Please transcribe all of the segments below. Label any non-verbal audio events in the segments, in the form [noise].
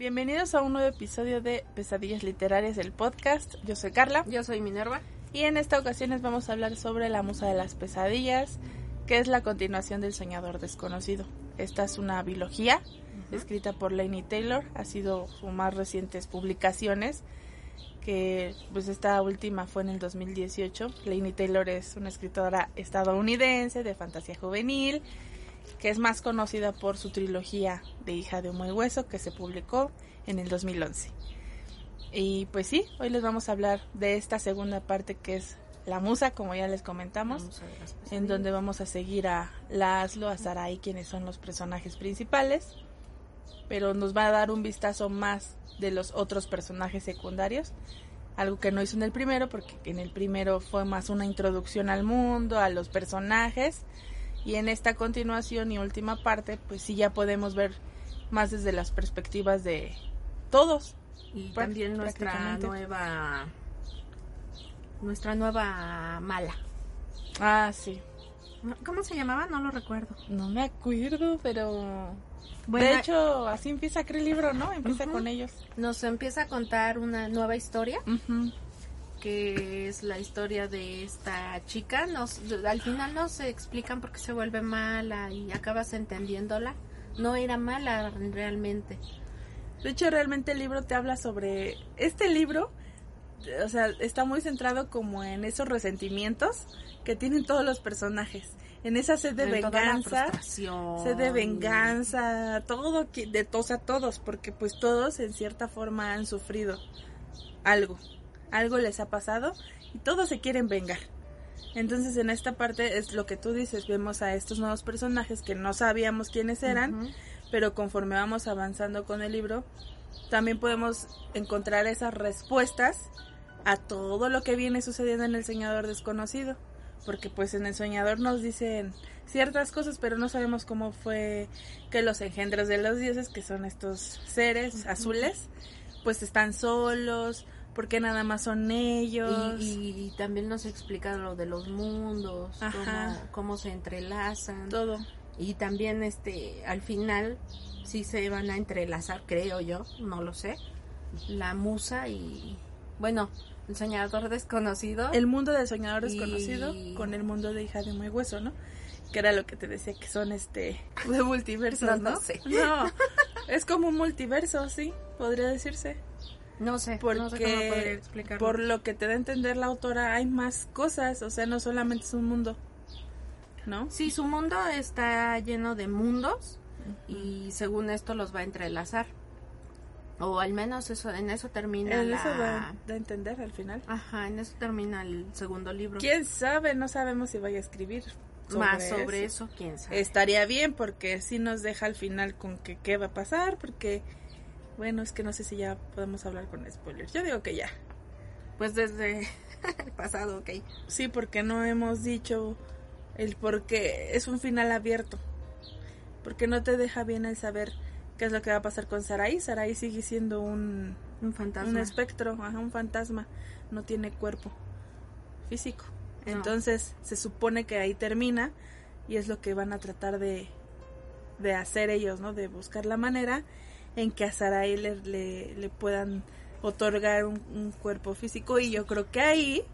Bienvenidos a un nuevo episodio de Pesadillas Literarias del podcast. Yo soy Carla. Yo soy Minerva. Y en esta ocasión les vamos a hablar sobre La Musa de las Pesadillas, que es la continuación del Soñador Desconocido. Esta es una biología escrita por Lainey Taylor, ha sido sus más recientes publicaciones, que pues esta última fue en el 2018. Lainey Taylor es una escritora estadounidense de fantasía juvenil, que es más conocida por su trilogía de Hija de Humo y Hueso, que se publicó en el 2011. Y pues sí, hoy les vamos a hablar de esta segunda parte que es la musa, como ya les comentamos, en donde vamos a seguir a Laszlo, a Sarai, quienes son los personajes principales, pero nos va a dar un vistazo más de los otros personajes secundarios, algo que no hizo en el primero, porque en el primero fue más una introducción al mundo, a los personajes, y en esta continuación y última parte, pues sí ya podemos ver más desde las perspectivas de todos, y también nuestra nueva nuestra nueva mala. Ah, sí. ¿Cómo se llamaba? No lo recuerdo. No me acuerdo, pero de hecho, así empieza el libro, ¿no? Empieza con ellos. Nos empieza a contar una nueva historia. Que es la historia de esta chica. Nos, al final no se explican por qué se vuelve mala y acabas entendiéndola. No era mala realmente. De hecho, realmente el libro te habla sobre este libro, o sea, está muy centrado como en esos resentimientos que tienen todos los personajes, en esa sed de venganza, sed de venganza, todo de todos a todos, porque pues todos en cierta forma han sufrido algo, algo les ha pasado y todos se quieren vengar. Entonces en esta parte es lo que tú dices, vemos a estos nuevos personajes que no sabíamos quiénes eran, pero conforme vamos avanzando con el libro, también podemos encontrar esas respuestas a todo lo que viene sucediendo en el Soñador Desconocido. Porque pues en el Soñador nos dicen ciertas cosas, pero no sabemos cómo fue que los engendros de los dioses, que son estos seres azules, pues están solos, porque nada más son ellos. Y, también nos explica lo de los mundos, cómo, cómo, se entrelazan. Todo y también este al final sí se van a entrelazar creo yo no lo sé la musa y bueno el soñador desconocido el mundo del soñador desconocido con el mundo de hija de muy hueso no que era lo que te decía que son este [laughs] de multiversos no, no, sé. no es como un multiverso sí podría decirse no sé, porque no sé cómo por lo que te da a entender la autora hay más cosas, o sea, no solamente es un mundo. ¿no? Sí, su mundo está lleno de mundos y según esto los va a entrelazar. O al menos eso, en eso termina en Eso da, a entender al final. Ajá, en eso termina el segundo libro. ¿Quién sabe? No sabemos si vaya a escribir. Más sobre eso. quién sabe. Estaría bien porque si nos deja al final con que qué va a pasar, porque, bueno, es que no sé si ya podemos hablar con spoilers. Yo digo que ya. Pues desde [laughs] el pasado, ok. Sí, porque no hemos dicho el por qué es un final abierto. Porque no te deja bien el saber qué es lo que va a pasar con Sarai. Sarai sigue siendo un, un fantasma. Un espectro, un fantasma. No tiene cuerpo físico. Entonces se supone que ahí termina y es lo que van a tratar de, de hacer ellos, ¿no? De buscar la manera en que a Sarai le, le, puedan otorgar un, un, cuerpo físico y yo creo que ahí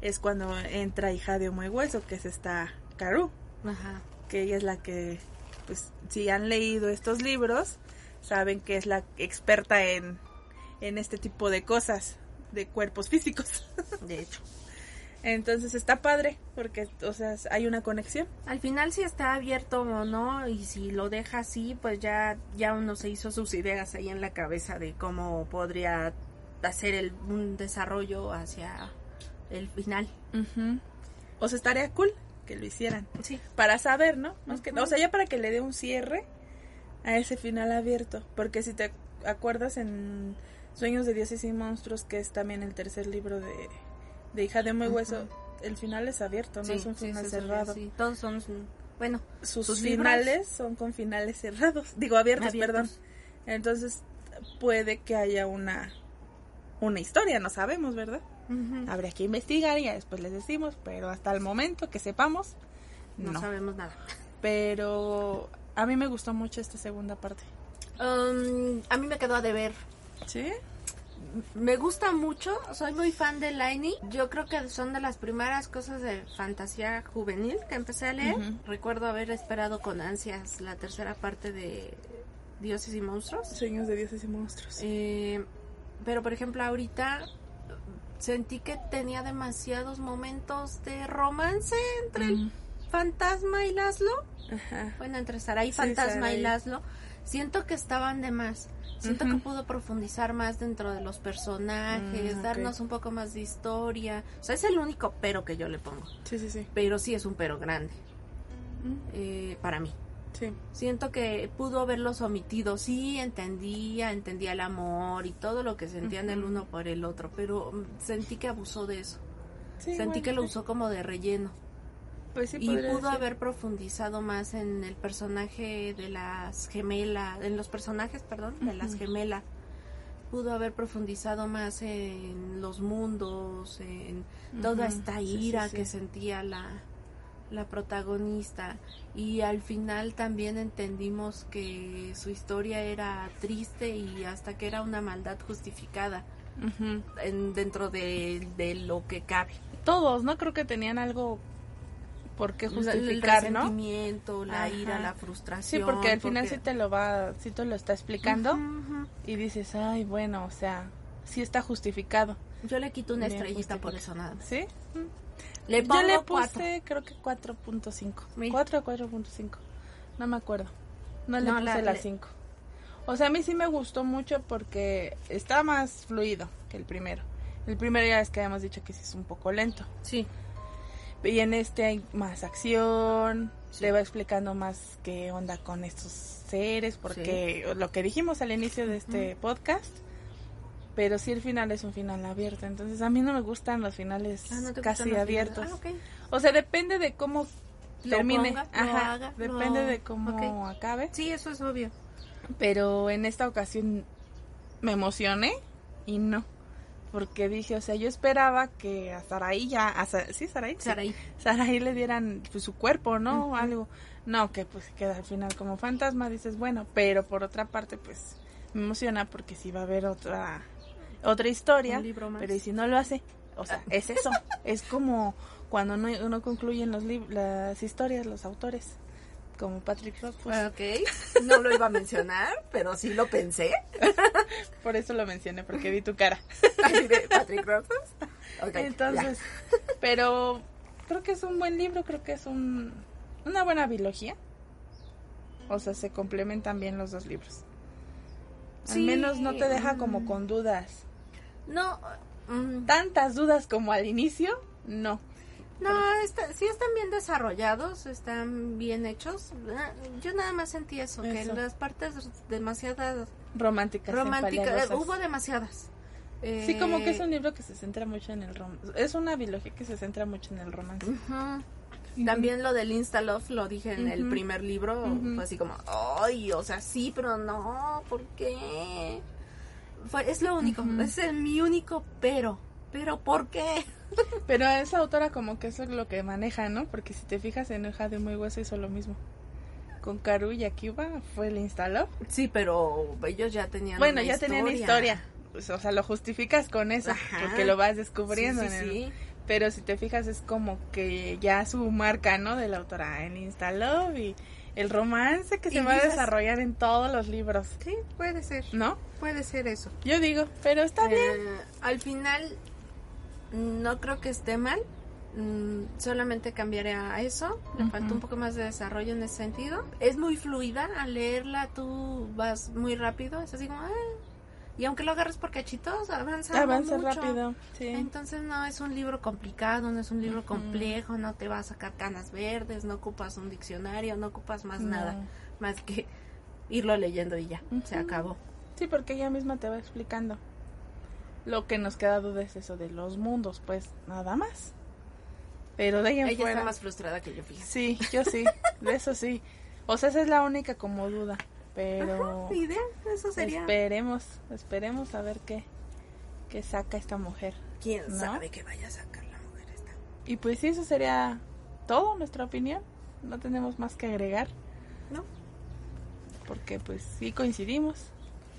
es cuando entra hija de Homo y Hueso, que es esta Caru. Ajá. Que ella es la que, pues, si han leído estos libros, saben que es la experta en, en este tipo de cosas, de cuerpos físicos. De hecho. Entonces está padre, porque, o sea, hay una conexión. Al final si está abierto o no, y si lo deja así, pues ya, ya uno se hizo sus ideas ahí en la cabeza de cómo podría hacer el, un desarrollo hacia el final. O sea, estaría cool que lo hicieran. Sí. Para saber, ¿no? que, o sea, ya para que le dé un cierre a ese final abierto. Porque si te acuerdas en Sueños de Dioses y Monstruos, que es también el tercer libro de, de Hija de Muy Hueso, el final es abierto, no es un final cerrado. Todos son, bueno, sus, finales son con finales cerrados, [laughs] digo abiertos, perdón. Entonces puede que haya una una historia, no sabemos, ¿verdad? Habría que investigar y después les decimos, pero hasta el momento que sepamos, no, sabemos nada. Pero a mí me gustó mucho esta segunda parte. Um, a mí me quedó a deber. ¿Sí? Me gusta mucho, soy muy fan de Lainey. Yo creo que son de las primeras cosas de fantasía juvenil que empecé a leer. Recuerdo haber esperado con ansias la tercera parte de Dioses y Monstruos. Sueños de dioses y monstruos. Eh, pero por ejemplo ahorita sentí que tenía demasiados momentos de romance entre el fantasma y Laszlo. Ajá. Bueno, entre Sarai, Sí, Fantasma Sarai. y Laszlo. Siento que estaban de más. Siento que pudo profundizar más dentro de los personajes, Mm, darnos un poco más de historia. O sea, es el único pero que yo le pongo. Sí, sí, sí. Pero sí es un pero grande Mm, eh, para mí. Sí. Siento que pudo haberlos omitido. Sí, entendía, entendía el amor y todo lo que sentían el uno por el otro, pero mm, sentí que abusó de eso. Sí, sentí bueno, que lo usó como de relleno. Pues sí, y pudo ser. haber profundizado más en el personaje de las gemelas, en los personajes, perdón, de las gemelas. Pudo haber profundizado más en los mundos, en toda esta sí, ira sí. que sentía la, la protagonista. Y al final también entendimos que su historia era triste y hasta que era una maldad justificada en, dentro de, de lo que cabe. Todos, ¿no? Creo que tenían algo por qué el justificar, ¿no? resentimiento, la Ajá. ira, la Sí, frustración. porque al final porque- sí te lo va, sí te lo está explicando Ujú, ujú. y dices, ay, bueno, o sea, sí está justificado, Yo le quito una Bien estrellita por eso nada más. ¿sí? Le Yo pongo le cuatro. puse, creo que 4.5. Mira. 4 o 4.5. No me acuerdo. No le No, puse la- la le- 5. O sea, a mí sí me gustó mucho porque está más fluido que el primero. El primero ya es que habíamos dicho que sí es un poco lento. Sí. Y en este hay más acción, Sí. te va explicando más qué onda con estos seres, porque lo que dijimos al inicio de este podcast, pero sí el final es un final abierto, entonces a mí no me gustan los finales Ah, ¿no te casi los abiertos. Ah. O sea, depende de cómo Lo termine, ponga, lo Ajá, haga, depende lo- de cómo acabe, Sí, eso es obvio. pero en esta ocasión me emocioné y no. Porque dije, o sea, yo esperaba que a Saraí ya, a Sa- sí, Saraí, sí. Saraí. Saraí le dieran pues, su cuerpo, ¿no? Algo. No, que pues queda al final como fantasma, dices, bueno, pero por otra parte, pues me emociona porque sí va a haber otra otra historia, pero ¿y si no lo hace? O sea, es eso, [laughs] es como cuando no, no concluyen los lib- las historias, los autores, como Patrick Rothfuss. Ok, [laughs] no lo iba a mencionar, pero sí lo pensé. [laughs] Por eso lo mencioné, porque vi tu cara. [laughs] Patrick Rothfuss. Ok, Entonces, pero creo que es un buen libro, creo que es un, una buena biología. O sea, se complementan bien los dos libros. Al menos no te deja como mm. con dudas. No, mm, Tantas dudas como al inicio, no. No, está, sí están bien desarrollados, están bien hechos. Ah, Yo nada más sentí eso, que Eso. las partes demasiadas Románticas. románticas, empalagosas. hubo demasiadas. Sí, como que es Eh, un libro que se centra mucho en el romance. Es una biología que se centra mucho en el romance. También lo del Insta Love lo dije en el primer libro, fue así como, ay, o sea, sí, pero no, ¿por qué? Fue, es lo único, es el, mi único pero, pero ¿por qué? [laughs] Pero esa autora como que eso es lo que maneja, ¿no? Porque si te fijas en Hoja de Muy Hueso hizo lo mismo. Con Karu y Akiba fue el instaló. Sí, pero ellos ya tenían Bueno, una ya tenían historia. Pues, o sea, lo justificas con eso, Ajá. porque lo vas descubriendo. Sí, sí, en el- sí. Pero si te fijas es como que ya su marca, ¿no? De la autora, el instaló y el romance que se va a desarrollar en todos los libros, Sí, puede ser, ¿no? puede ser eso. Yo digo, pero está bien. Eh, al final, no creo que esté mal. Mm, solamente cambiaré a eso. Le falta un poco más de desarrollo en ese sentido. Es muy fluida. Al leerla tú vas muy rápido. Es así como... "Ah". Y aunque lo agarres por cachitos, avanza Avanza mucho. rápido, sí. Entonces no es un libro complicado, no es un libro complejo, no te va a sacar canas verdes, no ocupas un diccionario, no ocupas más No. nada, más que irlo leyendo y ya, se acabó. Sí, porque ella misma te va explicando. Lo que nos queda duda es eso de los mundos, pues nada más. Pero de ahí en Ella fuera. está más frustrada que yo, fíjate. Sí, yo sí, de eso sí. O sea, esa es la única como duda. Pero Ajá, idea, eso sería. esperemos, esperemos a ver qué, qué saca esta mujer. ¿Quién ¿no? sabe que vaya a sacar la mujer esta? Y pues sí, eso sería todo, nuestra opinión. No tenemos más que agregar. ¿No? porque pues sí coincidimos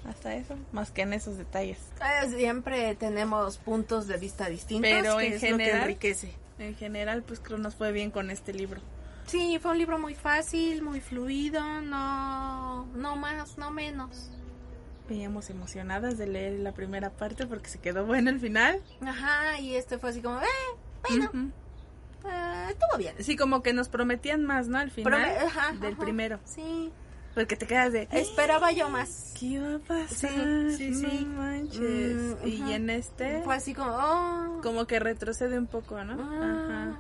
hasta eso, más que en esos detalles. Eh, siempre tenemos puntos de vista distintos, Pero que en es lo que general- enriquece. En general, pues creo nos fue bien con este libro. Sí, fue un libro muy fácil, muy fluido, no, no más, no menos. Veíamos emocionadas de leer la primera parte porque se quedó bueno el final. Ajá, y este fue así como, eh, bueno, eh, estuvo bien. Sí, como que nos prometían más, ¿no? Al final Prome- ajá, del ajá. primero. Sí, Porque te quedas de... esperaba yo más. ¿Qué iba a pasar? Sí, sí, No sí. manches. Mm, y en este, Fue así como, oh, como que retrocede un poco, ¿no? ah,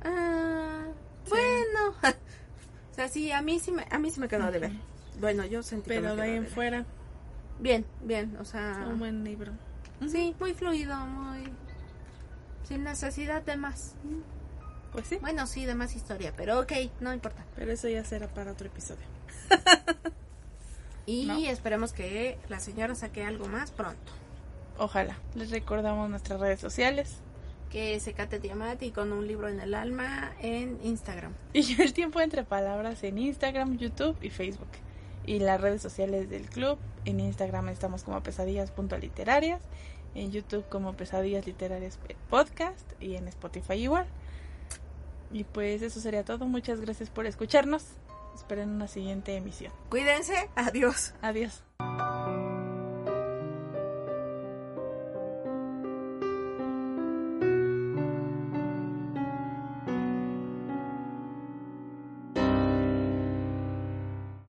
Ajá. ah, bueno. [laughs] o sea, sí, a mí sí me, a mí sí me quedó de ver. Bueno, yo sentí que Pero me de ahí en fuera, Bien, bien, o sea, un buen libro. sí, muy fluido, muy sin necesidad de más. Pues sí, Bueno, sí, de más historia, pero ok, no importa. pero eso ya será para otro episodio. [laughs] Y ¿No? esperemos que la señora saque algo más pronto. Ojalá. Les recordamos nuestras redes sociales. Que se cate Tiamat y con un libro en el alma en Instagram. Y [laughs] el tiempo entre palabras en Instagram, YouTube y Facebook. Y las redes sociales del club. En Instagram estamos como pesadillas.literarias. En YouTube como Pesadillas Literarias Podcast. Y en Spotify igual. Y pues eso sería todo. Muchas gracias por escucharnos. Esperen una siguiente emisión. Cuídense, adiós. Adiós.